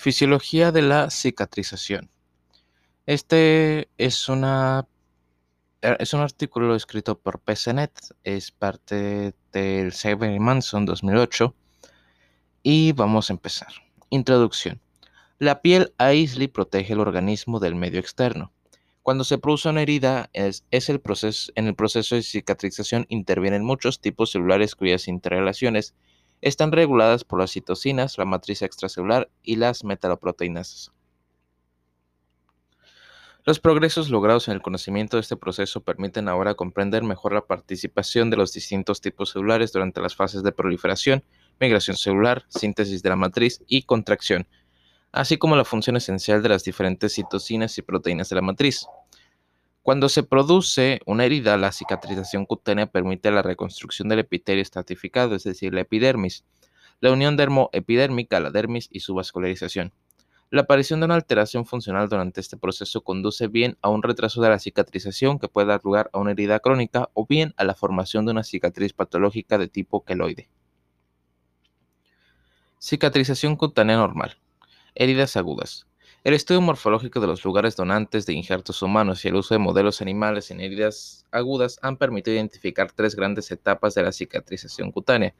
Fisiología de la cicatrización. Este es, una, es un artículo escrito por PCNet, es parte del Cyber Manson 2008 y vamos a empezar. Introducción. La piel aísla y protege el organismo del medio externo. Cuando se produce una herida, es, es el proceso, en el proceso de cicatrización intervienen muchos tipos celulares cuyas interrelaciones están reguladas por las citocinas, la matriz extracelular y las metaloproteínas. Los progresos logrados en el conocimiento de este proceso permiten ahora comprender mejor la participación de los distintos tipos celulares durante las fases de proliferación, migración celular, síntesis de la matriz y contracción, así como la función esencial de las diferentes citocinas y proteínas de la matriz. Cuando se produce una herida, la cicatrización cutánea permite la reconstrucción del epitelio estratificado, es decir, la epidermis, la unión dermoepidérmica, la dermis y su vascularización. La aparición de una alteración funcional durante este proceso conduce bien a un retraso de la cicatrización que puede dar lugar a una herida crónica o bien a la formación de una cicatriz patológica de tipo queloide. Cicatrización cutánea normal. Heridas agudas. El estudio morfológico de los lugares donantes de injertos humanos y el uso de modelos animales en heridas agudas han permitido identificar tres grandes etapas de la cicatrización cutánea.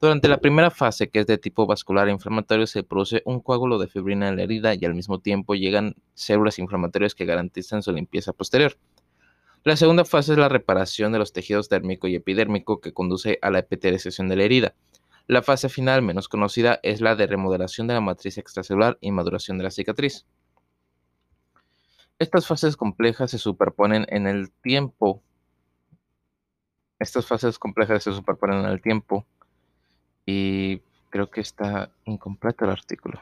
Durante la primera fase, que es de tipo vascular e inflamatorio, se produce un coágulo de fibrina en la herida y al mismo tiempo llegan células inflamatorias que garantizan su limpieza posterior. La segunda fase es la reparación de los tejidos dérmico y epidérmico que conduce a la epitelización de la herida. La fase final, menos conocida, es la de remodelación de la matriz extracelular y maduración de la cicatriz. Estas fases complejas se superponen en el tiempo. Estas fases complejas se superponen en el tiempo. Y creo que está incompleto el artículo.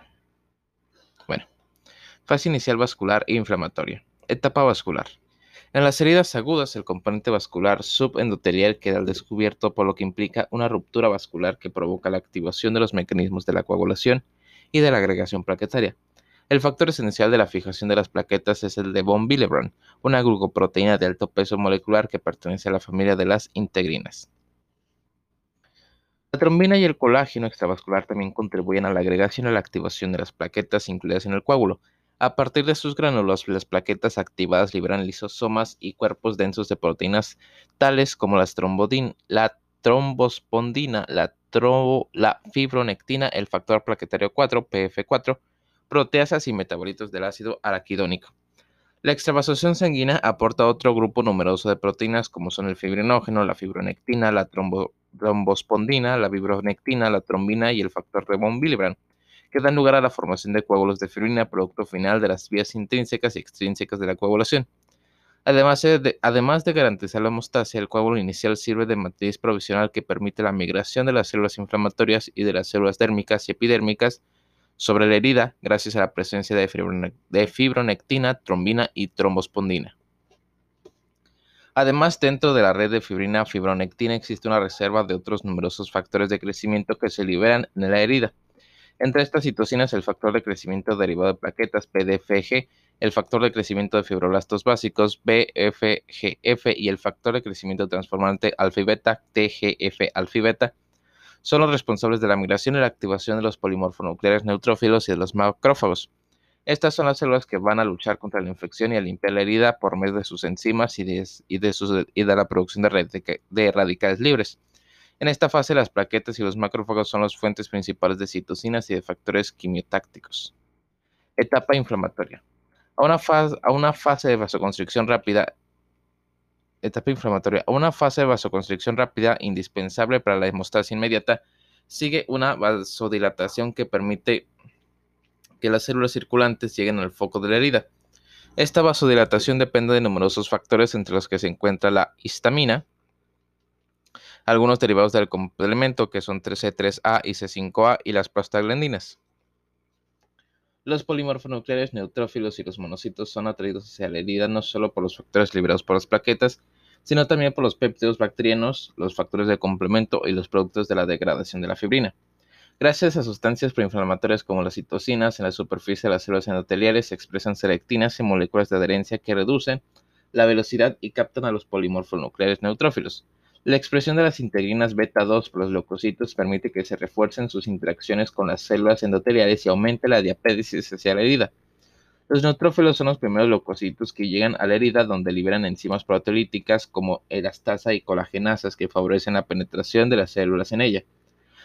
Bueno, fase inicial vascular e inflamatoria. Etapa vascular. En las heridas agudas, el componente vascular subendotelial queda al descubierto, por lo que implica una ruptura vascular que provoca la activación de los mecanismos de la coagulación y de la agregación plaquetaria. El factor esencial de la fijación de las plaquetas es el de von Willebrand, una glucoproteína de alto peso molecular que pertenece a la familia de las integrinas. La trombina y el colágeno extravascular también contribuyen a la agregación y a la activación de las plaquetas incluidas en el coágulo, a partir de sus gránulos, las plaquetas activadas liberan lisosomas y cuerpos densos de proteínas tales como la trombospondina, la, la fibronectina, el factor plaquetario 4, PF4, proteasas y metabolitos del ácido araquidónico. La extravasación sanguínea aporta otro grupo numeroso de proteínas como son el fibrinógeno, la fibronectina, la trombospondina, la fibronectina, la trombina y el factor de von Willebrand que dan lugar a la formación de coágulos de fibrina, producto final de las vías intrínsecas y extrínsecas de la coagulación. Además de, además de garantizar la hemostasia, el coágulo inicial sirve de matriz provisional que permite la migración de las células inflamatorias y de las células dérmicas y epidérmicas sobre la herida gracias a la presencia de, de fibronectina, trombina y trombospondina. Además, dentro de la red de fibrina fibronectina existe una reserva de otros numerosos factores de crecimiento que se liberan en la herida. Entre estas citocinas, el factor de crecimiento derivado de plaquetas, PDFG, el factor de crecimiento de fibroblastos básicos, BFGF, y el factor de crecimiento transformante alfa-beta, TGF-alfa-beta, son los responsables de la migración y la activación de los polimorfonucleares neutrófilos y de los macrófagos. Estas son las células que van a luchar contra la infección y a limpiar la herida por medio de sus enzimas y y de la producción de radicales libres. En esta fase, las plaquetas y los macrófagos son las fuentes principales de citocinas y de factores quimiotácticos. Etapa inflamatoria. A una, fase, de vasoconstricción rápida, etapa inflamatoria, a una fase de vasoconstricción rápida indispensable para la hemostasia inmediata, sigue una vasodilatación que permite que las células circulantes lleguen al foco de la herida. Esta vasodilatación depende de numerosos factores entre los que se encuentra la histamina, algunos derivados del complemento que son 3C3A y C5A y las prostaglandinas. Los polimorfonucleares neutrófilos y los monocitos son atraídos hacia la herida no solo por los factores liberados por las plaquetas, sino también por los péptidos bacterianos, los factores de complemento y los productos de la degradación de la fibrina. Gracias a sustancias proinflamatorias como las citocinas, en la superficie de las células endoteliales se expresan selectinas y moléculas de adherencia que reducen la velocidad y captan a los polimorfonucleares neutrófilos. La expresión de las integrinas beta 2 por los leucocitos permite que se refuercen sus interacciones con las células endoteliales y aumente la diapédisis hacia la herida. Los neutrófilos son los primeros leucocitos que llegan a la herida donde liberan enzimas proteolíticas como elastasa y colagenasas que favorecen la penetración de las células en ella.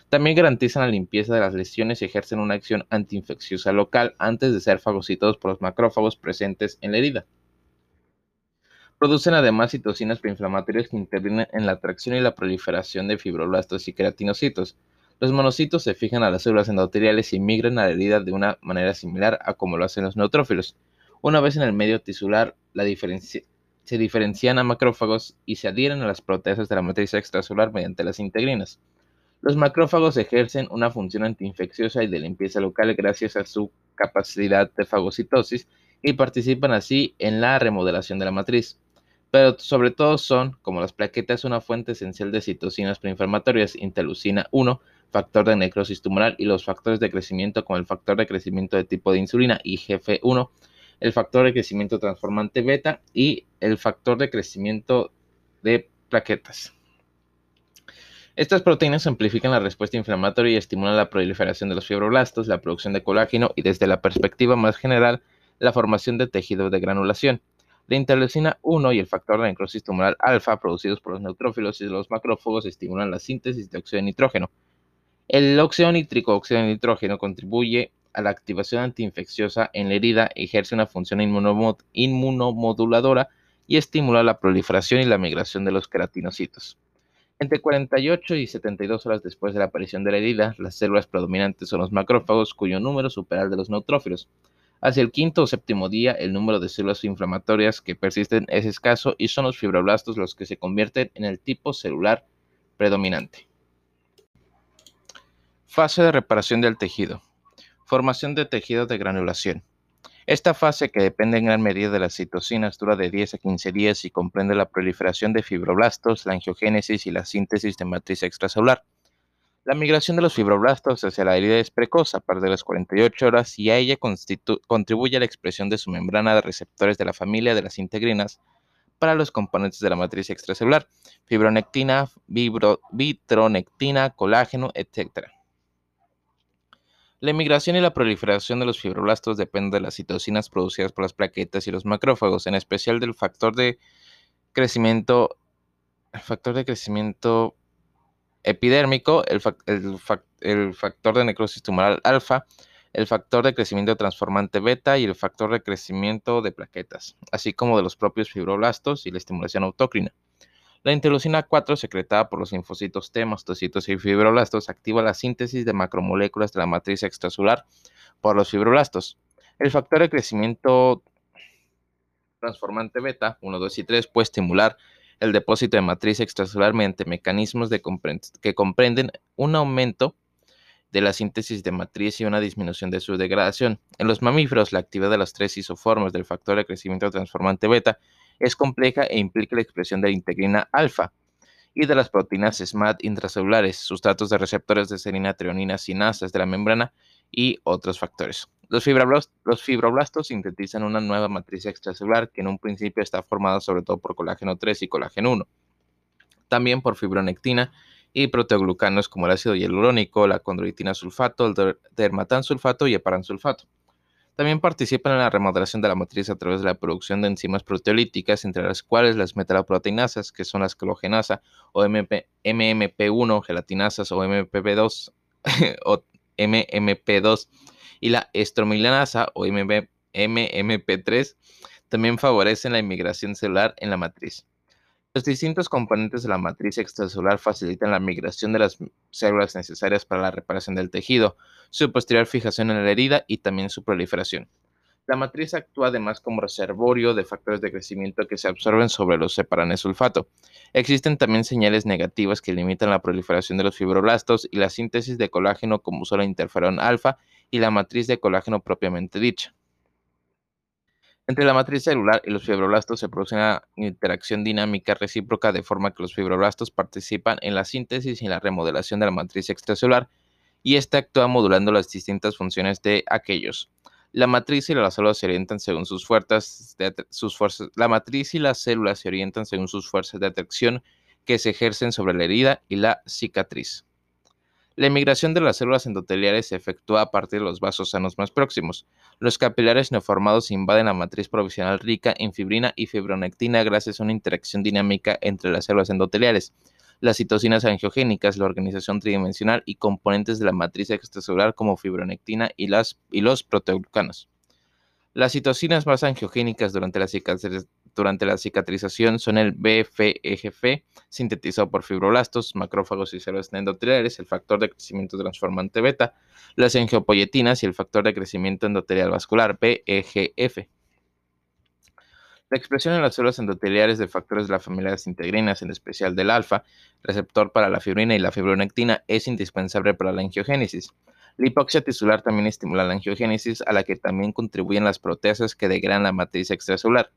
También garantizan la limpieza de las lesiones y ejercen una acción antiinfecciosa local antes de ser fagocitados por los macrófagos presentes en la herida. Producen además citocinas preinflamatorias que intervienen en la atracción y la proliferación de fibroblastos y queratinocitos. Los monocitos se fijan a las células endoteliales y migran a la herida de una manera similar a como lo hacen los neutrófilos. Una vez en el medio tisular, se diferencian a macrófagos y se adhieren a las proteasas de la matriz extracelular mediante las integrinas. Los macrófagos ejercen una función antiinfecciosa y de limpieza local gracias a su capacidad de fagocitosis y participan así en la remodelación de la matriz pero sobre todo son, como las plaquetas, una fuente esencial de citocinas preinflamatorias, interleucina 1, factor de necrosis tumoral y los factores de crecimiento como el factor de crecimiento de tipo de insulina, IGF-1, el factor de crecimiento transformante beta y el factor de crecimiento de plaquetas. Estas proteínas amplifican la respuesta inflamatoria y estimulan la proliferación de los fibroblastos, la producción de colágeno y desde la perspectiva más general, la formación de tejido de granulación. La interleucina 1 y el factor de necrosis tumoral alfa producidos por los neutrófilos y los macrófagos estimulan la síntesis de óxido de nitrógeno. El óxido nítrico óxido de nitrógeno contribuye a la activación antiinfecciosa en la herida, ejerce una función inmunomoduladora y estimula la proliferación y la migración de los queratinocitos. Entre 48 y 72 horas después de la aparición de la herida, las células predominantes son los macrófagos, cuyo número supera el de los neutrófilos. Hacia el quinto o séptimo día, el número de células inflamatorias que persisten es escaso y son los fibroblastos los que se convierten en el tipo celular predominante. Fase de reparación del tejido. Formación de tejido de granulación. Esta fase, que depende en gran medida de las citocinas, dura de 10 a 15 días y comprende la proliferación de fibroblastos, la angiogénesis y la síntesis de matriz extracelular. La migración de los fibroblastos hacia la herida es precoz a partir de las 48 horas y a ella contribuye a la expresión de su membrana de receptores de la familia de las integrinas para los componentes de la matriz extracelular, fibronectina, vitronectina, colágeno, etc. La migración y la proliferación de los fibroblastos dependen de las citocinas producidas por las plaquetas y los macrófagos, en especial del factor de crecimiento, el factor de crecimiento epidérmico, el, factor de necrosis tumoral alfa, el factor de crecimiento transformante beta y el factor de crecimiento de plaquetas, así como de los propios fibroblastos y la estimulación autócrina. La interleucina 4, secretada por los linfocitos T, mastocitos y fibroblastos, activa la síntesis de macromoléculas de la matriz extracelular por los fibroblastos. El factor de crecimiento transformante beta, 1, 2 y 3, puede estimular el depósito de matriz extracelular mediante mecanismos que comprenden un aumento de la síntesis de matriz y una disminución de su degradación. En los mamíferos, la actividad de las tres isoformas del factor de crecimiento transformante beta es compleja e implica la expresión de la integrina alfa y de las proteínas SMAD intracelulares, sustratos de receptores de serina, treonina, sinasas de la membrana y otros factores. Los fibroblastos, sintetizan una nueva matriz extracelular que en un principio está formada sobre todo por colágeno 3 y colágeno 1. También por fibronectina y proteoglucanos como el ácido hialurónico, la condroitina sulfato, el dermatansulfato y heparansulfato. También participan en la remodelación de la matriz a través de la producción de enzimas proteolíticas, entre las cuales las metaloproteinasas, que son las clogenasa o MMP1, gelatinasas o MMP2 o MMP2 y la estromilanasa o MMP3 también favorecen la inmigración celular en la matriz. Los distintos componentes de la matriz extracelular facilitan la migración de las células necesarias para la reparación del tejido, su posterior fijación en la herida y también su proliferación. La matriz actúa además como reservorio de factores de crecimiento que se absorben sobre los separanes sulfato. Existen también señales negativas que limitan la proliferación de los fibroblastos y la síntesis de colágeno como solo interferón alfa y la matriz de colágeno propiamente dicha. Entre la matriz celular y los fibroblastos se produce una interacción dinámica recíproca de forma que los fibroblastos participan en la síntesis y la remodelación de la matriz extracelular y ésta actúa modulando las distintas funciones de aquellos. La matriz y las células se orientan según sus fuerzas, de, sus fuerzas. La matriz y las células se orientan según sus fuerzas de atracción que se ejercen sobre la herida y la cicatriz. La emigración de las células endoteliales se efectúa a partir de los vasos sanos más próximos. Los capilares neoformados invaden la matriz provisional rica en fibrina y fibronectina gracias a una interacción dinámica entre las células endoteliales, las citocinas angiogénicas, la organización tridimensional y componentes de la matriz extracelular como fibronectina y, los proteoglucanos. Las citocinas más angiogénicas durante la, durante la cicatrización son el BFEGF, sintetizado por fibroblastos, macrófagos y células endoteliales, el factor de crecimiento transformante beta, las angiopoyetinas y el factor de crecimiento endotelial vascular, PEGF. La expresión en las células endoteliales de factores de la familia de las integrinas, en especial del alfa, receptor para la fibrina y la fibronectina, es indispensable para la angiogénesis. La hipoxia tisular también estimula la angiogénesis, a la que también contribuyen las proteasas que degradan la matriz extracelular.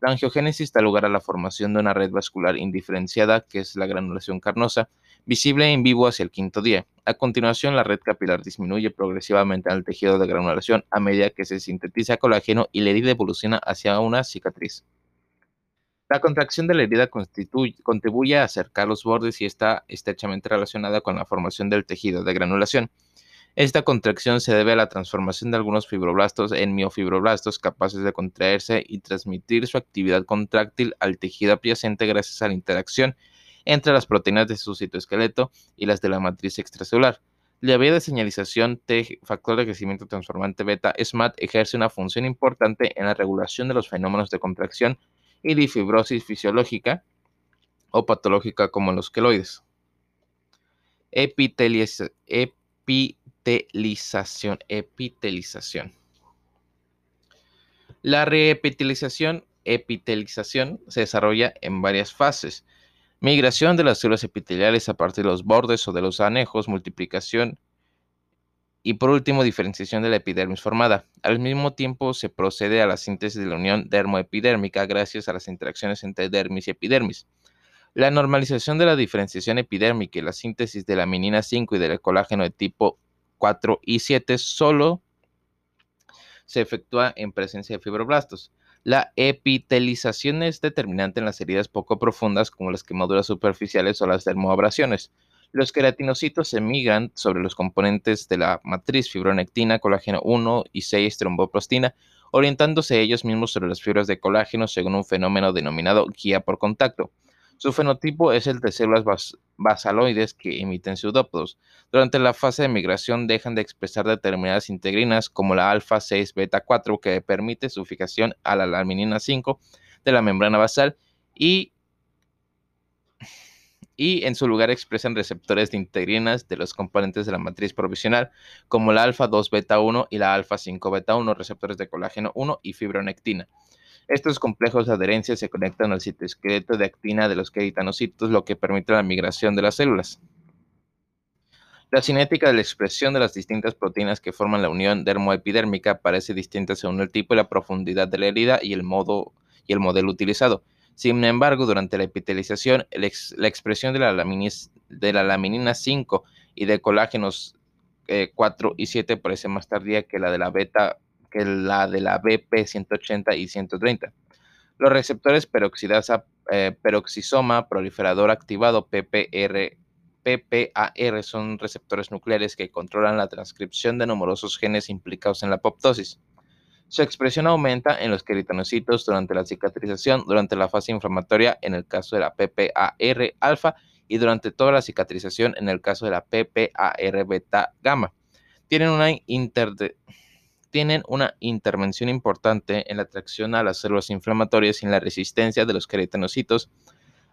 La angiogénesis da lugar a la formación de una red vascular indiferenciada, que es la granulación carnosa, visible en vivo hacia el quinto día. A continuación, la red capilar disminuye progresivamente al tejido de granulación a medida que se sintetiza colágeno y la herida evoluciona hacia una cicatriz. La contracción de la herida contribuye a acercar los bordes y está estrechamente relacionada con la formación del tejido de granulación. Esta contracción se debe a la transformación de algunos fibroblastos en miofibroblastos capaces de contraerse y transmitir su actividad contráctil al tejido adyacente gracias a la interacción entre las proteínas de su citoesqueleto y las de la matriz extracelular. La vía de señalización T, factor de crecimiento transformante beta, SMAT, ejerce una función importante en la regulación de los fenómenos de contracción y de fibrosis fisiológica o patológica como los queloides. Epitelización epitelización. Epitelización. La reepitelización, epitelización, se desarrolla en varias fases. Migración de las células epiteliales a partir de los bordes o de los anejos, multiplicación y por último diferenciación de la epidermis formada. Al mismo tiempo se procede a la síntesis de la unión dermoepidérmica gracias a las interacciones entre dermis y epidermis. La normalización de la diferenciación epidérmica y la síntesis de la minina 5 y del colágeno de tipo 4 y 7 solo se efectúa en presencia de fibroblastos. La epitelización es determinante en las heridas poco profundas como las quemaduras superficiales o las dermoabrasiones. Los queratinocitos emigran sobre los componentes de la matriz fibronectina, colágeno 1 y 6, tromboprostina, orientándose ellos mismos sobre las fibras de colágeno según un fenómeno denominado guía por contacto. Su fenotipo es el de células basaloides que emiten pseudópodos. Durante la fase de migración dejan de expresar determinadas integrinas como la alfa 6 beta 4 que permite su fijación a la laminina 5 de la membrana basal y, y en su lugar expresan receptores de integrinas de los componentes de la matriz provisional como la alfa 2 beta 1 y la alfa 5 beta 1 receptores de colágeno 1 y fibronectina. Estos complejos de adherencia se conectan al citoesqueleto de actina de los queritanocitos, lo que permite la migración de las células. La cinética de la expresión de las distintas proteínas que forman la unión dermoepidérmica parece distinta según el tipo y la profundidad de la herida y el, modo, y el modelo utilizado. Sin embargo, durante la epitelización, la expresión de la, laminina 5 y de colágenos 4 eh, y 7 parece más tardía que la de la beta que la de la BP 180 y 130. Los receptores peroxidasa, eh, peroxisoma proliferador activado PPR, PPAR son receptores nucleares que controlan la transcripción de numerosos genes implicados en la apoptosis. Su expresión aumenta en los queritanocitos durante la cicatrización, durante la fase inflamatoria en el caso de la PPAR alfa y durante toda la cicatrización en el caso de la PPAR beta gamma. Tienen una inter tienen una intervención importante en la atracción a las células inflamatorias y en la resistencia de los queratinocitos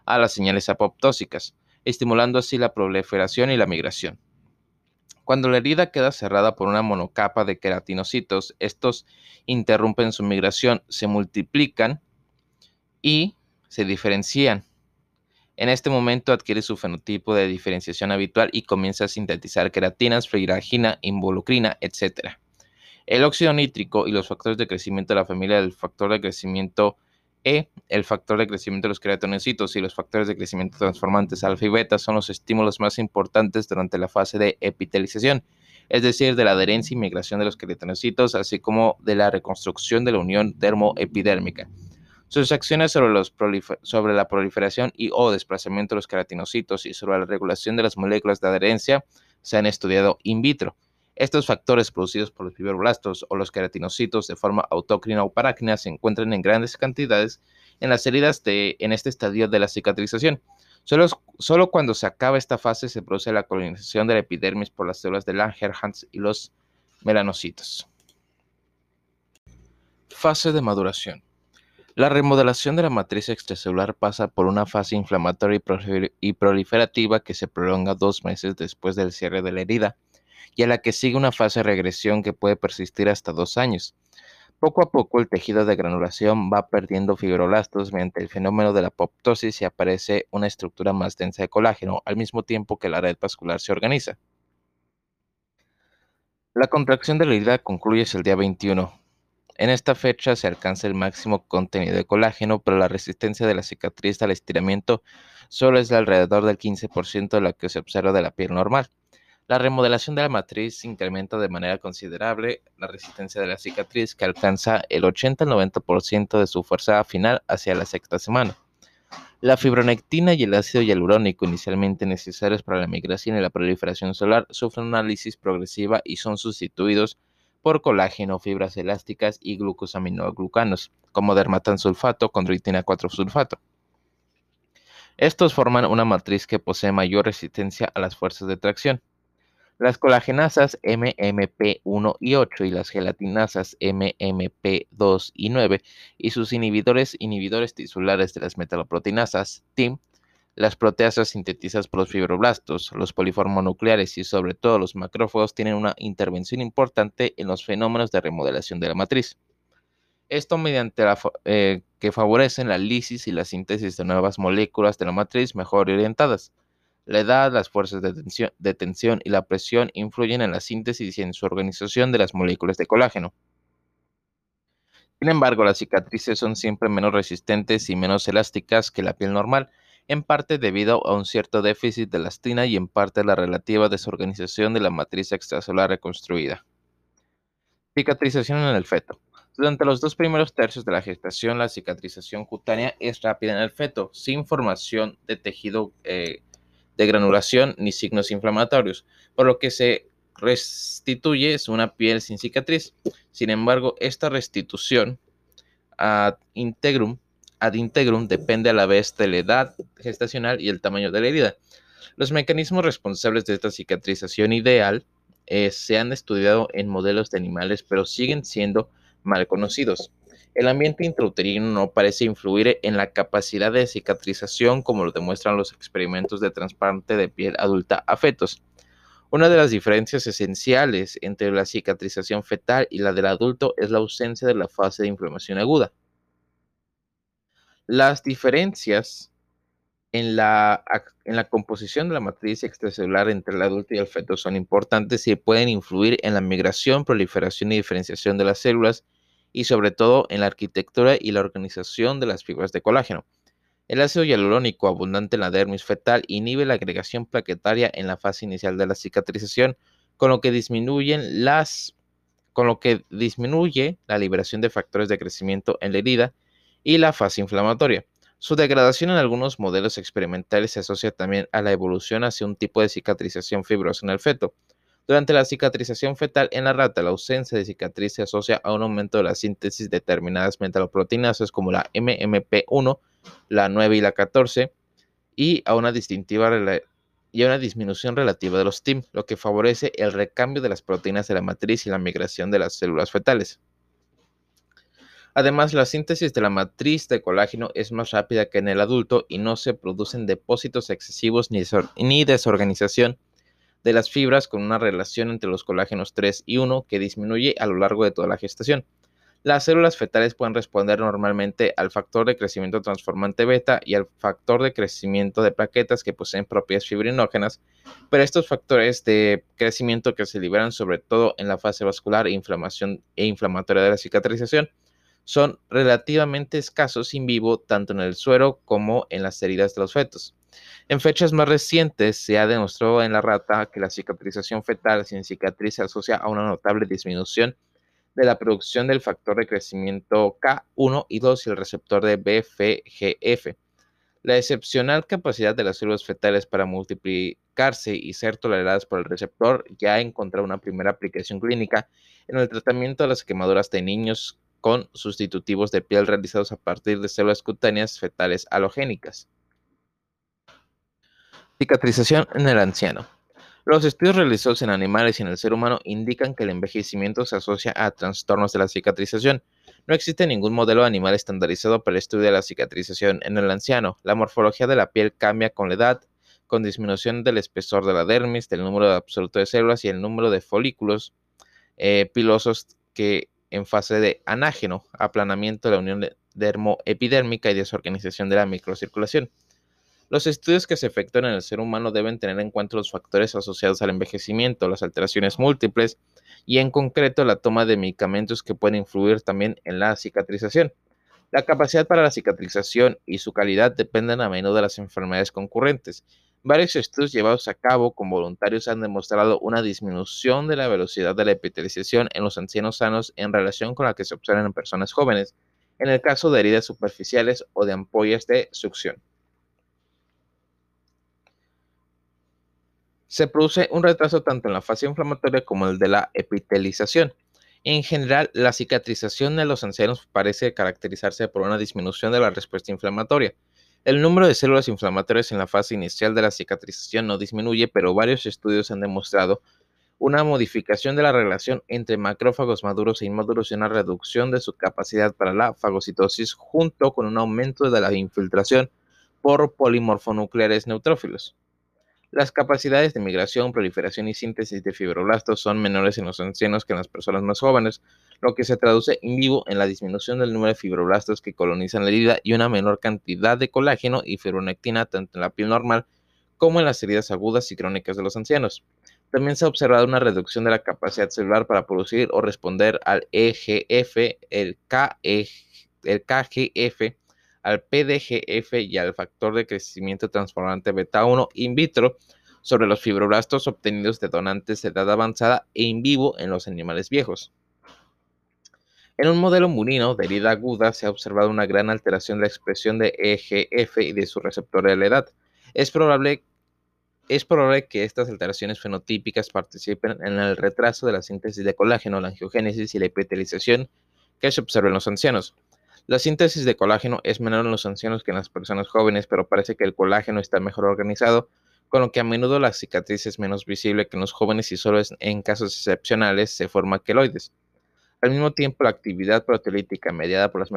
a las señales apoptósicas, estimulando así la proliferación y la migración. Cuando la herida queda cerrada por una monocapa de queratinocitos, estos interrumpen su migración, se multiplican y se diferencian. En este momento adquiere su fenotipo de diferenciación habitual y comienza a sintetizar queratinas, fluoragina, involucrina, etc. El óxido nítrico y los factores de crecimiento de la familia del factor de crecimiento E, el factor de crecimiento de los queratinocitos y los factores de crecimiento transformantes alfa y beta son los estímulos más importantes durante la fase de epitelización, es decir, de la adherencia y migración de los queratinocitos, así como de la reconstrucción de la unión dermoepidérmica. Sus acciones sobre, la proliferación y o desplazamiento de los queratinocitos y sobre la regulación de las moléculas de adherencia se han estudiado in vitro. Estos factores producidos por los fibroblastos o los queratinocitos de forma autócrina o parácrina se encuentran en grandes cantidades en las heridas en este estadio de la cicatrización. Solo, solo, cuando se acaba esta fase se produce la colonización de la epidermis por las células de Langerhans y los melanocitos. Fase de maduración. La remodelación de la matriz extracelular pasa por una fase inflamatoria y proliferativa que se prolonga dos meses después del cierre de la herida y a la que sigue una fase de regresión que puede persistir hasta dos años. Poco a poco el tejido de granulación va perdiendo fibroblastos mediante el fenómeno de la apoptosis y aparece una estructura más densa de colágeno al mismo tiempo que la red vascular se organiza. La contracción de la herida concluye el día 21, en esta fecha se alcanza el máximo contenido de colágeno, pero la resistencia de la cicatriz al estiramiento solo es de alrededor del 15% de la que se observa de la piel normal. La remodelación de la matriz incrementa de manera considerable la resistencia de la cicatriz, que alcanza el 80-90% de su fuerza final hacia la sexta semana. La fibronectina y el ácido hialurónico, inicialmente necesarios para la migración y la proliferación solar, sufren una lisis progresiva y son sustituidos por colágeno, fibras elásticas y glucosaminoglucanos, como dermatansulfato, condroitina 4-sulfato. Estos forman una matriz que posee mayor resistencia a las fuerzas de tracción. Las colagenasas MMP1 y 8 y las gelatinasas MMP2 y 9 y sus inhibidores inhibidores tisulares de las metaloproteinasas TIM las proteasas sintetizadas por los fibroblastos, los poliformonucleares y sobre todo los macrófagos tienen una intervención importante en los fenómenos de remodelación de la matriz. Esto mediante la, eh, que favorecen la lisis y la síntesis de nuevas moléculas de la matriz mejor orientadas. La edad, las fuerzas de tensión, y la presión influyen en la síntesis y en su organización de las moléculas de colágeno. Sin embargo, las cicatrices son siempre menos resistentes y menos elásticas que la piel normal, en parte debido a un cierto déficit de elastina y en parte a la relativa desorganización de la matriz extracelular reconstruida. Cicatrización en el feto. Durante los dos primeros tercios de la gestación, la cicatrización cutánea es rápida en el feto, sin formación de tejido eh, de granulación ni signos inflamatorios, por lo que se restituye una piel sin cicatriz. Sin embargo, esta restitución ad integrum ad integrum depende a la vez de la edad gestacional y el tamaño de la herida. Los mecanismos responsables de esta cicatrización ideal eh, se han estudiado en modelos de animales, pero siguen siendo mal conocidos. El ambiente intrauterino no parece influir en la capacidad de cicatrización como lo demuestran los experimentos de trasplante de piel adulta a fetos. Una de las diferencias esenciales entre la cicatrización fetal y la del adulto es la ausencia de la fase de inflamación aguda. Las diferencias en la, en la, composición de la matriz extracelular entre el adulto y el feto son importantes y pueden influir en la migración, proliferación y diferenciación de las células y sobre todo en la arquitectura y la organización de las fibras de colágeno. El ácido hialurónico abundante en la dermis fetal inhibe la agregación plaquetaria en la fase inicial de la cicatrización, con lo que disminuyen las con lo que disminuye la liberación de factores de crecimiento en la herida y la fase inflamatoria. Su degradación en algunos modelos experimentales se asocia también a la evolución hacia un tipo de cicatrización fibrosa en el feto. Durante la cicatrización fetal en la rata, la ausencia de cicatriz se asocia a un aumento de la síntesis de determinadas metaloproteinasas como la MMP1, la 9 y la 14, y a una distintiva y a una disminución relativa de los TIM, lo que favorece el recambio de las proteínas de la matriz y la migración de las células fetales. Además, la síntesis de la matriz de colágeno es más rápida que en el adulto y no se producen depósitos excesivos ni, desorganización de las fibras con una relación entre los colágenos 3 y 1 que disminuye a lo largo de toda la gestación. Las células fetales pueden responder normalmente al factor de crecimiento transformante beta y al factor de crecimiento de plaquetas que poseen propiedades fibrinógenas, pero estos factores de crecimiento que se liberan sobre todo en la fase vascular e, inflamación e inflamatoria de la cicatrización son relativamente escasos in vivo tanto en el suero como en las heridas de los fetos. En fechas más recientes se ha demostrado en la rata que la cicatrización fetal sin cicatriz se asocia a una notable disminución de la producción del factor de crecimiento K1 y 2 y el receptor de BFGF. La excepcional capacidad de las células fetales para multiplicarse y ser toleradas por el receptor ya ha encontrado una primera aplicación clínica en el tratamiento de las quemaduras de niños con sustitutivos de piel realizados a partir de células cutáneas fetales halogénicas. Cicatrización en el anciano. Los estudios realizados en animales y en el ser humano indican que el envejecimiento se asocia a trastornos de la cicatrización. No existe ningún modelo animal estandarizado para el estudio de la cicatrización en el anciano. La morfología de la piel cambia con la edad, con disminución del espesor de la dermis, del número absoluto de células y el número de folículos eh, pilosos que en fase de anágeno, aplanamiento de la unión dermoepidérmica y desorganización de la microcirculación. Los estudios que se efectúan en el ser humano deben tener en cuenta los factores asociados al envejecimiento, las alteraciones múltiples y en concreto la toma de medicamentos que pueden influir también en la cicatrización. La capacidad para la cicatrización y su calidad dependen a menudo de las enfermedades concurrentes. Varios estudios llevados a cabo con voluntarios han demostrado una disminución de la velocidad de la epitelización en los ancianos sanos en relación con la que se observa en personas jóvenes, en el caso de heridas superficiales o de ampollas de succión. Se produce un retraso tanto en la fase inflamatoria como el de la epitelización. En general, la cicatrización de los ancianos parece caracterizarse por una disminución de la respuesta inflamatoria. El número de células inflamatorias en la fase inicial de la cicatrización no disminuye, pero varios estudios han demostrado una modificación de la relación entre macrófagos maduros e inmaduros y una reducción de su capacidad para la fagocitosis junto con un aumento de la infiltración por polimorfonucleares neutrófilos. Las capacidades de migración, proliferación y síntesis de fibroblastos son menores en los ancianos que en las personas más jóvenes, lo que se traduce en vivo en la disminución del número de fibroblastos que colonizan la herida y una menor cantidad de colágeno y fibronectina tanto en la piel normal como en las heridas agudas y crónicas de los ancianos. También se ha observado una reducción de la capacidad celular para producir o responder al EGF, el, KE, el KGF, al PDGF y al factor de crecimiento transformante beta 1 in vitro sobre los fibroblastos obtenidos de donantes de edad avanzada e in vivo en los animales viejos. En un modelo murino de herida aguda se ha observado una gran alteración de la expresión de EGF y de su receptor de la edad. Es probable, es probable que estas alteraciones fenotípicas participen en el retraso de la síntesis de colágeno, la angiogénesis y la epitelización que se observa en los ancianos. La síntesis de colágeno es menor en los ancianos que en las personas jóvenes, pero parece que el colágeno está mejor organizado, con lo que a menudo la cicatriz es menos visible que en los jóvenes y solo en casos excepcionales se forma queloides. Al mismo tiempo, la actividad proteolítica mediada por las,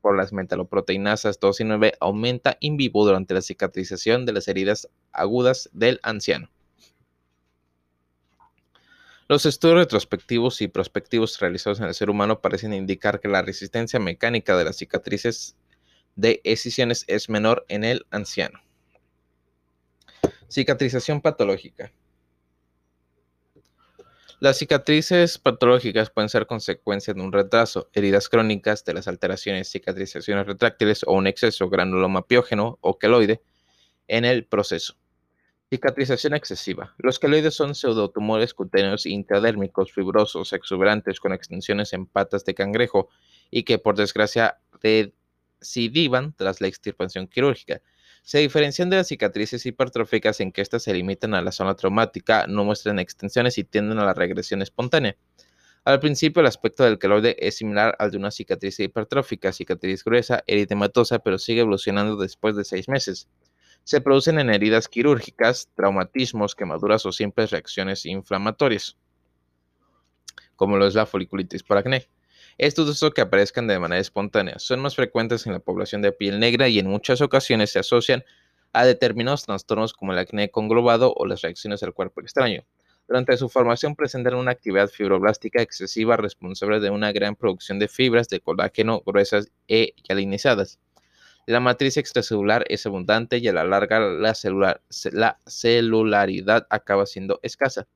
por las metaloproteinasas 2 y 9 aumenta in vivo durante la cicatrización de las heridas agudas del anciano. Los estudios retrospectivos y prospectivos realizados en el ser humano parecen indicar que la resistencia mecánica de las cicatrices de escisiones es menor en el anciano. Cicatrización patológica. Las cicatrices patológicas pueden ser consecuencia de un retraso, heridas crónicas, de las alteraciones, cicatrizaciones retráctiles o un exceso granuloma piógeno o queloide en el proceso. Cicatrización excesiva. Los queloides son pseudotumores cutáneos intradérmicos fibrosos exuberantes con extensiones en patas de cangrejo y que por desgracia recidivan tras la extirpación quirúrgica. Se diferencian de las cicatrices hipertróficas en que éstas se limitan a la zona traumática, no muestran extensiones y tienden a la regresión espontánea. Al principio el aspecto del queloide es similar al de una cicatriz hipertrófica, cicatriz gruesa, eritematosa, pero sigue evolucionando después de seis meses se producen en heridas quirúrgicas, traumatismos, quemaduras o simples reacciones inflamatorias, como lo es la foliculitis por acné. Estos usos que aparezcan de manera espontánea son más frecuentes en la población de piel negra y en muchas ocasiones se asocian a determinados trastornos como el acné conglobado o las reacciones al cuerpo extraño. Durante su formación presentan una actividad fibroblástica excesiva responsable de una gran producción de fibras de colágeno gruesas e hialinizadas. La matriz extracelular es abundante y a la larga la, celularidad acaba siendo escasa.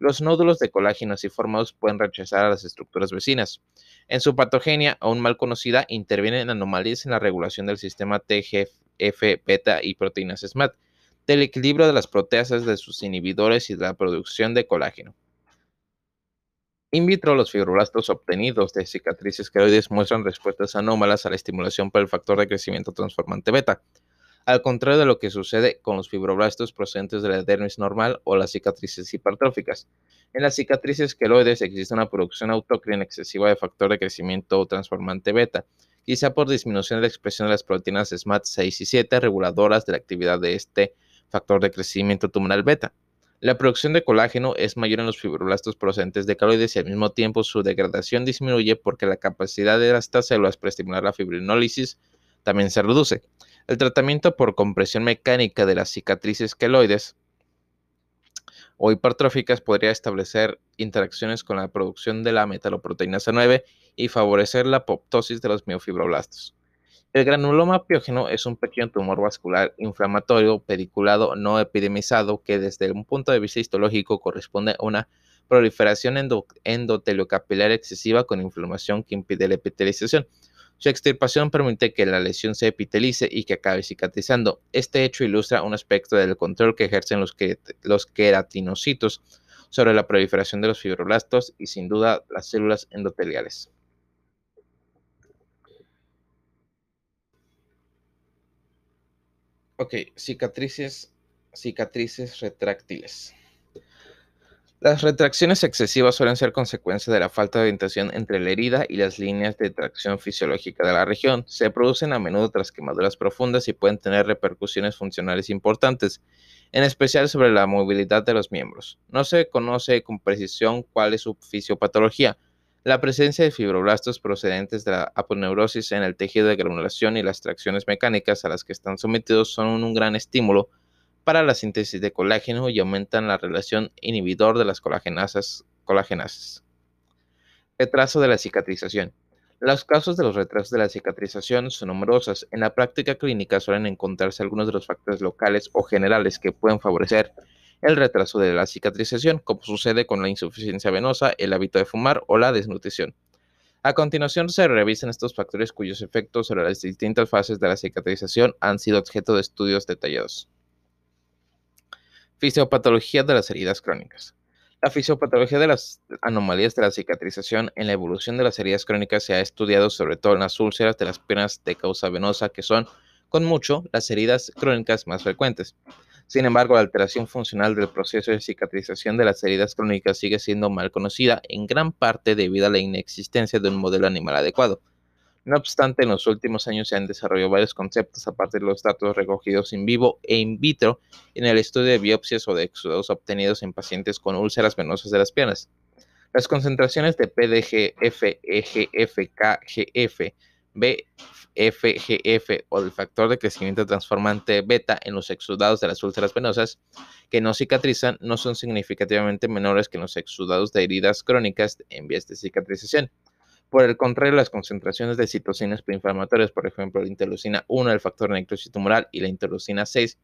Los nódulos de colágeno así formados pueden rechazar a las estructuras vecinas. En su patogenia, aún mal conocida, intervienen anomalías en la regulación del sistema TGF-beta y proteínas SMAT, del equilibrio de las proteasas de sus inhibidores y de la producción de colágeno. In vitro, los fibroblastos obtenidos de cicatrices queloides muestran respuestas anómalas a la estimulación por el factor de crecimiento transformante beta, al contrario de lo que sucede con los fibroblastos procedentes de la dermis normal o las cicatrices hipertróficas. En las cicatrices queloides existe una producción autócrina excesiva de factor de crecimiento transformante beta, quizá por disminución de la expresión de las proteínas SMAT6 y 7 reguladoras de la actividad de este factor de crecimiento tumoral beta. La producción de colágeno es mayor en los fibroblastos procedentes de caloides y al mismo tiempo su degradación disminuye porque la capacidad de estas células para estimular la fibrinólisis también se reduce. El tratamiento por compresión mecánica de las cicatrices queloides o hipertróficas podría establecer interacciones con la producción de la metaloproteinasa 9 y favorecer la apoptosis de los miofibroblastos. El granuloma piógeno es un pequeño tumor vascular inflamatorio pediculado no epidemizado que desde un punto de vista histológico corresponde a una proliferación endoteliocapilar excesiva con inflamación que impide la epitelización. Su extirpación permite que la lesión se epitelice y que acabe cicatrizando. Este hecho ilustra un aspecto del control que ejercen los, los queratinocitos sobre la proliferación de los fibroblastos y sin duda las células endoteliales. Ok, cicatrices, cicatrices retráctiles. Las retracciones excesivas suelen ser consecuencia de la falta de orientación entre la herida y las líneas de tracción fisiológica de la región. Se producen a menudo tras quemaduras profundas y pueden tener repercusiones funcionales importantes, en especial sobre la movilidad de los miembros. No se conoce con precisión cuál es su fisiopatología, la presencia de fibroblastos procedentes de la aponeurosis en el tejido de granulación y las tracciones mecánicas a las que están sometidos son un gran estímulo para la síntesis de colágeno y aumentan la relación inhibidor de las colagenasas. colagenasas. Retraso de la cicatrización. Los casos de los retrasos de la cicatrización son numerosos. En la práctica clínica suelen encontrarse algunos de los factores locales o generales que pueden favorecer el retraso de la cicatrización, como sucede con la insuficiencia venosa, el hábito de fumar o la desnutrición. A continuación se revisan estos factores cuyos efectos sobre las distintas fases de la cicatrización han sido objeto de estudios detallados. Fisiopatología de las heridas crónicas. La fisiopatología de las anomalías de la cicatrización en la evolución de las heridas crónicas se ha estudiado sobre todo en las úlceras de las piernas de causa venosa, que son, con mucho, las heridas crónicas más frecuentes. Sin embargo, la alteración funcional del proceso de cicatrización de las heridas crónicas sigue siendo mal conocida, en gran parte debido a la inexistencia de un modelo animal adecuado. No obstante, en los últimos años se han desarrollado varios conceptos a partir de los datos recogidos en vivo e in vitro en el estudio de biopsias o de exudados obtenidos en pacientes con úlceras venosas de las piernas. Las concentraciones de PDGF, EGF, KGF, B FGF o del factor de crecimiento transformante beta en los exudados de las úlceras venosas que no cicatrizan no son significativamente menores que en los exudados de heridas crónicas en vías de cicatrización. Por el contrario, las concentraciones de citocinas proinflamatorias, por ejemplo, la interleucina 1, el factor necrosis tumoral y la interleucina 6,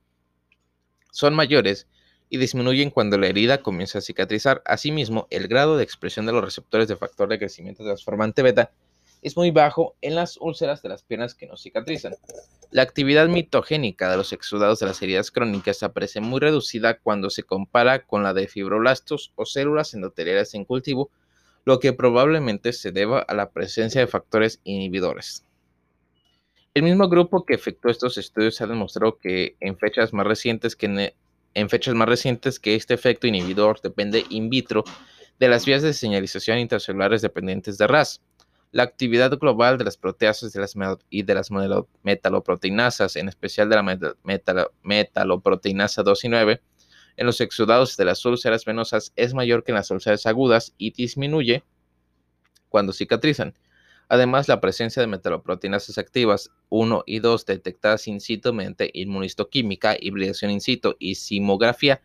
son mayores y disminuyen cuando la herida comienza a cicatrizar. Asimismo, el grado de expresión de los receptores de factor de crecimiento transformante beta es muy bajo en las úlceras de las piernas que no cicatrizan. La actividad mitogénica de los exudados de las heridas crónicas aparece muy reducida cuando se compara con la de fibroblastos o células endoteliales en cultivo, lo que probablemente se deba a la presencia de factores inhibidores. El mismo grupo que efectuó estos estudios ha demostrado que en fechas más recientes que en fechas más recientes que este efecto inhibidor depende in vitro de las vías de señalización intracelulares dependientes de RAS. La actividad global de las proteasas y de las metaloproteinasas, en especial de la metaloproteinasa 2 y 9, en los exudados de las úlceras venosas es mayor que en las úlceras agudas y disminuye cuando cicatrizan. Además, la presencia de metaloproteinasas activas 1 y 2 detectadas in situ mediante inmunistoquímica, hibridación in situ y simografía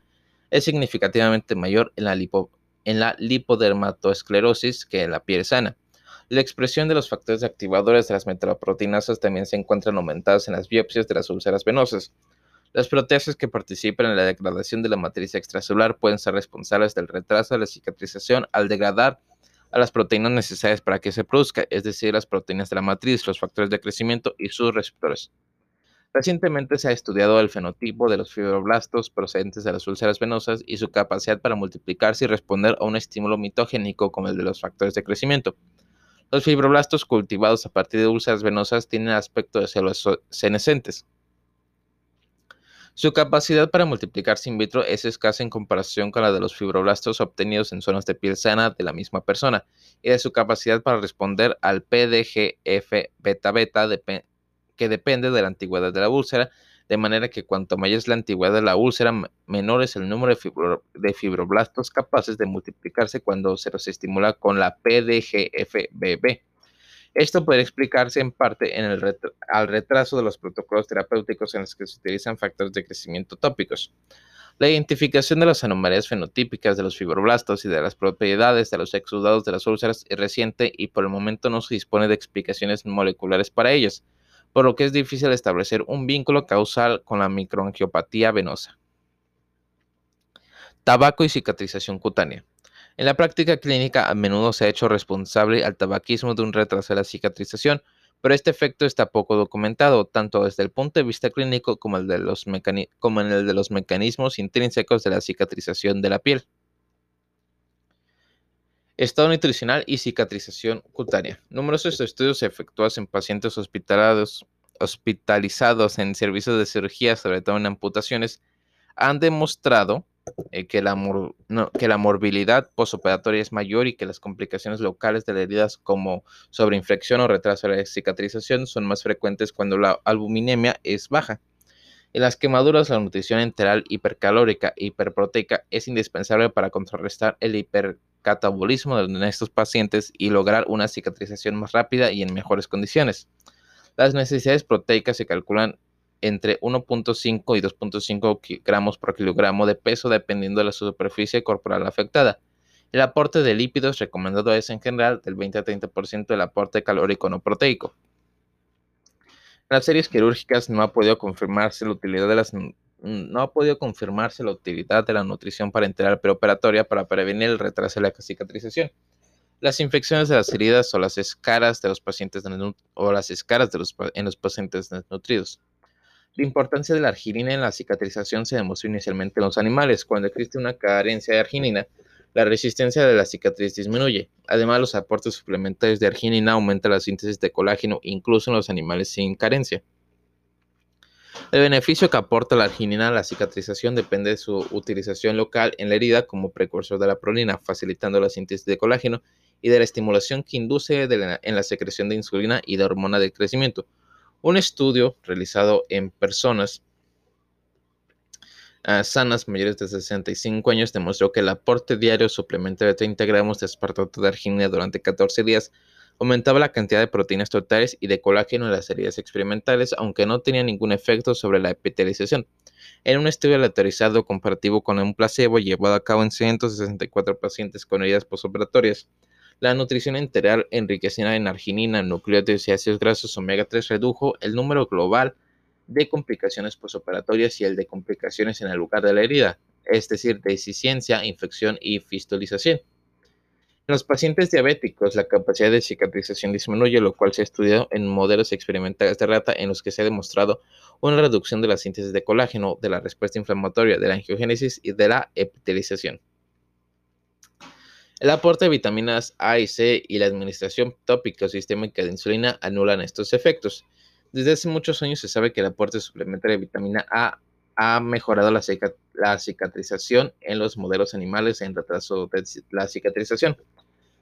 es significativamente mayor en la, en la lipodermatoesclerosis que en la piel sana. La expresión de los factores activadores de las metaloproteinasas también se encuentran aumentadas en las biopsias de las úlceras venosas. Las proteasas que participan en la degradación de la matriz extracelular pueden ser responsables del retraso de la cicatrización al degradar a las proteínas necesarias para que se produzca, es decir, las proteínas de la matriz, los factores de crecimiento y sus receptores. Recientemente se ha estudiado el fenotipo de los fibroblastos procedentes de las úlceras venosas y su capacidad para multiplicarse y responder a un estímulo mitogénico como el de los factores de crecimiento. Los fibroblastos cultivados a partir de úlceras venosas tienen aspecto de células senescentes. Su capacidad para multiplicarse in vitro es escasa en comparación con la de los fibroblastos obtenidos en zonas de piel sana de la misma persona y de su capacidad para responder al PDGF beta beta que depende de la antigüedad de la úlcera, de manera que cuanto mayor es la antigüedad de la úlcera, menor es el número de, fibroblastos capaces de multiplicarse cuando se los estimula con la PDGFBB. Esto puede explicarse en parte en el al retraso de los protocolos terapéuticos en los que se utilizan factores de crecimiento tópicos. La identificación de las anomalías fenotípicas de los fibroblastos y de las propiedades de los exudados de las úlceras es reciente y por el momento no se dispone de explicaciones moleculares para ellas, por lo que es difícil establecer un vínculo causal con la microangiopatía venosa. Tabaco y cicatrización cutánea. En la práctica clínica a menudo se ha hecho responsable al tabaquismo de un retraso de la cicatrización, pero este efecto está poco documentado, tanto desde el punto de vista clínico como, como en el de los mecanismos intrínsecos de la cicatrización de la piel. Estado nutricional y cicatrización cutánea. Numerosos estudios efectuados en pacientes hospitalizados en servicios de cirugía, sobre todo en amputaciones, han demostrado eh, que, la que la morbilidad posoperatoria es mayor y que las complicaciones locales de las heridas como sobreinfección o retraso de la cicatrización son más frecuentes cuando la albuminemia es baja. En las quemaduras, la nutrición enteral hipercalórica e hiperproteica es indispensable para contrarrestar el hipercatabolismo de estos pacientes y lograr una cicatrización más rápida y en mejores condiciones. Las necesidades proteicas se calculan entre 1.5 y 2.5 gramos por kilogramo de peso dependiendo de la superficie corporal afectada. El aporte de lípidos recomendado es en general del 20 a 30% del aporte calórico no proteico. En las series quirúrgicas no ha podido confirmarse la utilidad de las no ha podido confirmarse la utilidad de la nutrición parenteral preoperatoria para prevenir el retraso de la cicatrización. Las infecciones de las heridas o las escaras de los pacientes o las escaras de los, en los pacientes desnutridos. La importancia de la arginina en la cicatrización se demostró inicialmente en los animales. Cuando existe una carencia de arginina, la resistencia de la cicatriz disminuye. Además, los aportes suplementarios de arginina aumentan la síntesis de colágeno incluso en los animales sin carencia. El beneficio que aporta la arginina a la cicatrización depende de su utilización local en la herida como precursor de la prolina, facilitando la síntesis de colágeno y de la estimulación que induce en la secreción de insulina y de hormona de crecimiento. Un estudio realizado en personas ah, sanas mayores de 65 años demostró que el aporte diario suplementario de 30 gramos de aspartato de arginina durante 14 días aumentaba la cantidad de proteínas totales y de colágeno en las heridas experimentales, aunque no tenía ningún efecto sobre la epitelización. En un estudio aleatorizado comparativo con un placebo llevado a cabo en 164 pacientes con heridas postoperatorias, la nutrición enteral enriquecida en arginina, nucleótidos y ácidos grasos omega 3 redujo el número global de complicaciones postoperatorias y el de complicaciones en el lugar de la herida, es decir, deficiencia, infección y fistolización. En los pacientes diabéticos, la capacidad de cicatrización disminuye, lo cual se ha estudiado en modelos experimentales de rata en los que se ha demostrado una reducción de la síntesis de colágeno, de la respuesta inflamatoria, de la angiogénesis y de la epitelización. El aporte de vitaminas A y C y la administración tópica o sistémica de insulina anulan estos efectos. Desde hace muchos años se sabe que el aporte suplementario de vitamina A ha mejorado la, cicatrización en los modelos animales en retraso de la cicatrización.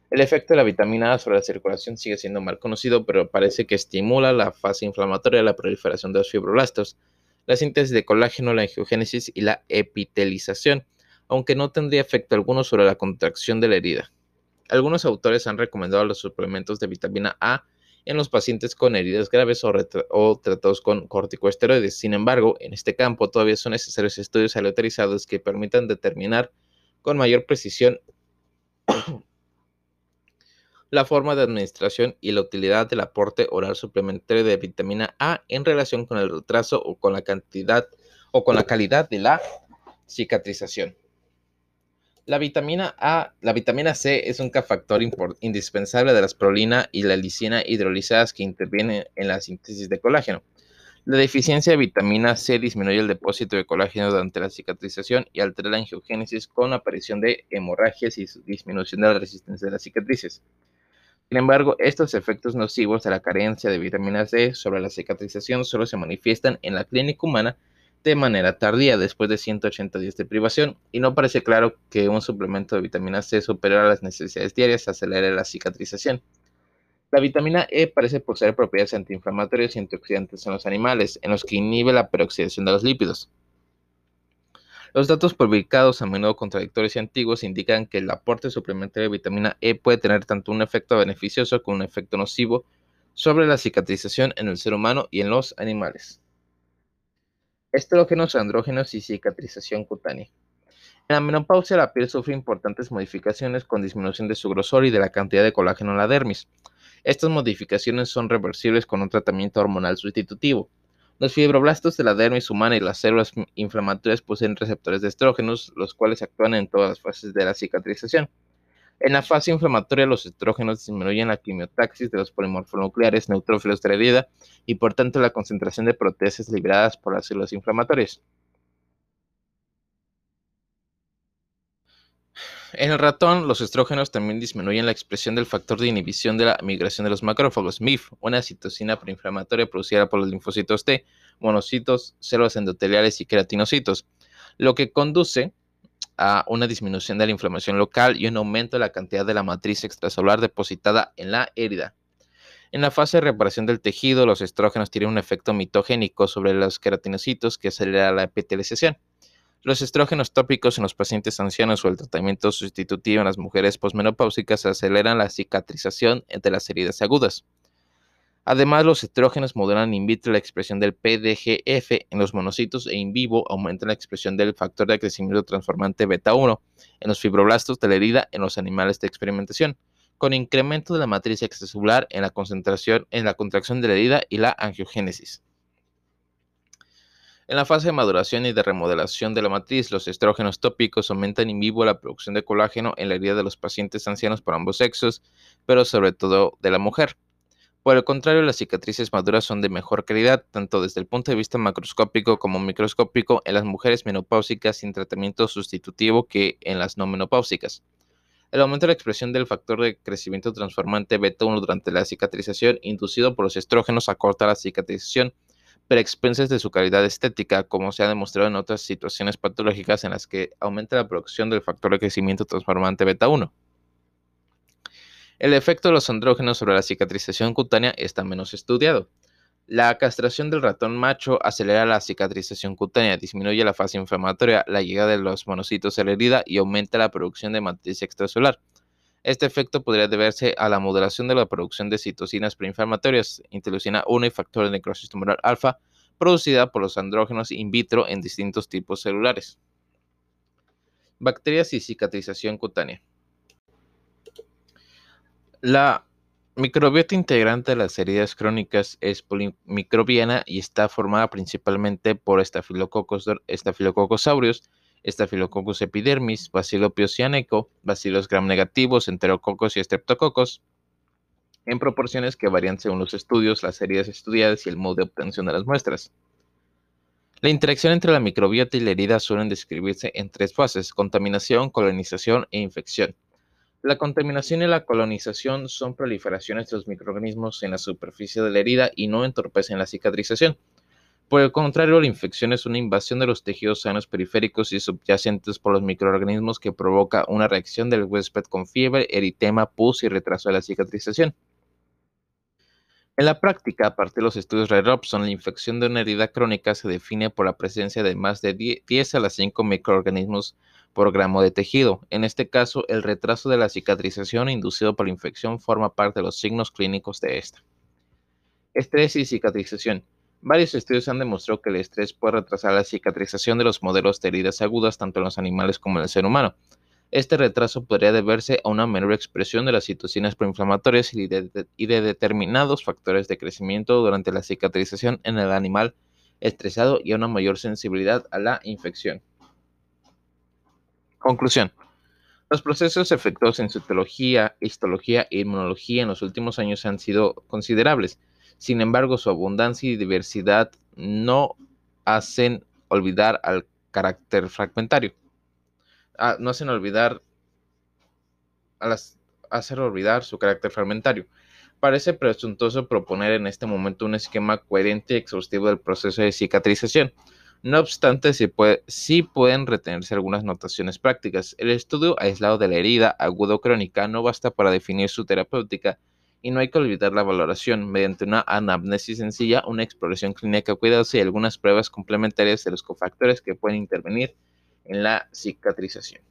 El efecto de la vitamina A sobre la circulación sigue siendo mal conocido, pero parece que estimula la fase inflamatoria, la proliferación de los fibroblastos, la síntesis de colágeno, la angiogénesis y la epitelización aunque no tendría efecto alguno sobre la contracción de la herida. Algunos autores han recomendado los suplementos de vitamina A en los pacientes con heridas graves o, tratados con corticosteroides. Sin embargo, en este campo todavía son necesarios estudios aleatorizados que permitan determinar con mayor precisión la forma de administración y la utilidad del aporte oral suplementario de vitamina A en relación con el retraso o con la cantidad o con la calidad de la cicatrización. La vitamina A, la vitamina C es un cofactor indispensable de la prolina y la lisina hidrolizadas que intervienen en la síntesis de colágeno. La deficiencia de vitamina C disminuye el depósito de colágeno durante la cicatrización y altera la angiogénesis con aparición de hemorragias y disminución de la resistencia de las cicatrices. Sin embargo, estos efectos nocivos de la carencia de vitamina C sobre la cicatrización solo se manifiestan en la clínica humana de manera tardía, después de 180 días de privación, y no parece claro que un suplemento de vitamina C superior a las necesidades diarias acelere la cicatrización. La vitamina E parece poseer propiedades antiinflamatorias y antioxidantes en los animales, en los que inhibe la peroxidación de los lípidos. Los datos publicados, a menudo contradictorios y antiguos, indican que el aporte suplementario de vitamina E puede tener tanto un efecto beneficioso como un efecto nocivo sobre la cicatrización en el ser humano y en los animales. Estrógenos, andrógenos y cicatrización cutánea. En la menopausia, la piel sufre importantes modificaciones con disminución de su grosor y de la cantidad de colágeno en la dermis. Estas modificaciones son reversibles con un tratamiento hormonal sustitutivo. Los fibroblastos de la dermis humana y las células inflamatorias poseen receptores de estrógenos, los cuales actúan en todas las fases de la cicatrización. En la fase inflamatoria, los estrógenos disminuyen la quimiotaxis de los polimorfonucleares neutrófilos de la herida y por tanto la concentración de proteínas liberadas por las células inflamatorias. En el ratón, los estrógenos también disminuyen la expresión del factor de inhibición de la migración de los macrófagos, MIF, una citocina preinflamatoria producida por los linfocitos T, monocitos, células endoteliales y queratinocitos, lo que conduce a una disminución de la inflamación local y un aumento de la cantidad de la matriz extracelular depositada en la herida. En la fase de reparación del tejido, los estrógenos tienen un efecto mitogénico sobre los queratinocitos que acelera la epitelización. Los estrógenos tópicos en los pacientes ancianos o el tratamiento sustitutivo en las mujeres posmenopáusicas aceleran la cicatrización de las heridas agudas. Además, los estrógenos modulan in vitro la expresión del PDGF en los monocitos e in vivo aumentan la expresión del factor de crecimiento transformante beta 1 en los fibroblastos de la herida en los animales de experimentación, con incremento de la matriz extracelular en la concentración en la contracción de la herida y la angiogénesis. En la fase de maduración y de remodelación de la matriz, los estrógenos tópicos aumentan in vivo la producción de colágeno en la herida de los pacientes ancianos por ambos sexos, pero sobre todo de la mujer. Por el contrario, las cicatrices maduras son de mejor calidad, tanto desde el punto de vista macroscópico como microscópico, en las mujeres menopáusicas sin tratamiento sustitutivo que en las no menopáusicas. El aumento de la expresión del factor de crecimiento transformante beta 1 durante la cicatrización inducido por los estrógenos acorta la cicatrización pero de su calidad estética, como se ha demostrado en otras situaciones patológicas en las que aumenta la producción del factor de crecimiento transformante beta 1. El efecto de los andrógenos sobre la cicatrización cutánea está menos estudiado. La castración del ratón macho acelera la cicatrización cutánea, disminuye la fase inflamatoria, la llegada de los monocitos a la herida y aumenta la producción de matriz extracelular. Este efecto podría deberse a la modulación de la producción de citocinas preinflamatorias, interleucina 1 y factor de necrosis tumoral alfa, producida por los andrógenos in vitro en distintos tipos celulares. Bacterias y cicatrización cutánea. La microbiota integrante de las heridas crónicas es polimicrobiana y está formada principalmente por estafilococos, aureus, Staphylococcus epidermis, Bacillus cianeco, Bacillus gram negativos, Enterococos y Streptococcus, en proporciones que varían según los estudios, las heridas estudiadas y el modo de obtención de las muestras. La interacción entre la microbiota y la herida suelen describirse en tres fases, contaminación, colonización e infección. La contaminación y la colonización son proliferaciones de los microorganismos en la superficie de la herida y no entorpecen la cicatrización. Por el contrario, la infección es una invasión de los tejidos sanos periféricos y subyacentes por los microorganismos que provoca una reacción del huésped con fiebre, eritema, pus y retraso de la cicatrización. En la práctica, a partir de los estudios Red Robson, la infección de una herida crónica se define por la presencia de más de 10 a las 5 microorganismos por gramo de tejido. En este caso, el retraso de la cicatrización inducido por la infección forma parte de los signos clínicos de esta. Estrés y cicatrización. Varios estudios han demostrado que el estrés puede retrasar la cicatrización de los modelos de heridas agudas tanto en los animales como en el ser humano. Este retraso podría deberse a una menor expresión de las citocinas proinflamatorias y de, determinados factores de crecimiento durante la cicatrización en el animal estresado y a una mayor sensibilidad a la infección. Conclusión. Los procesos efectuados en citología, histología e inmunología en los últimos años han sido considerables Sin embargo, su abundancia y diversidad no hacen olvidar al carácter fragmentario. Ah, no hacen olvidar a las, olvidar su carácter fragmentario. Parece presuntuoso proponer en este momento un esquema coherente y exhaustivo del proceso de cicatrización. No obstante, sí, puede, sí, pueden retenerse algunas notaciones prácticas. El estudio aislado de la herida aguda o crónica no basta para definir su terapéutica y no hay que olvidar la valoración mediante una anamnesis sencilla, una exploración clínica cuidadosa y algunas pruebas complementarias de los cofactores que pueden intervenir en la cicatrización.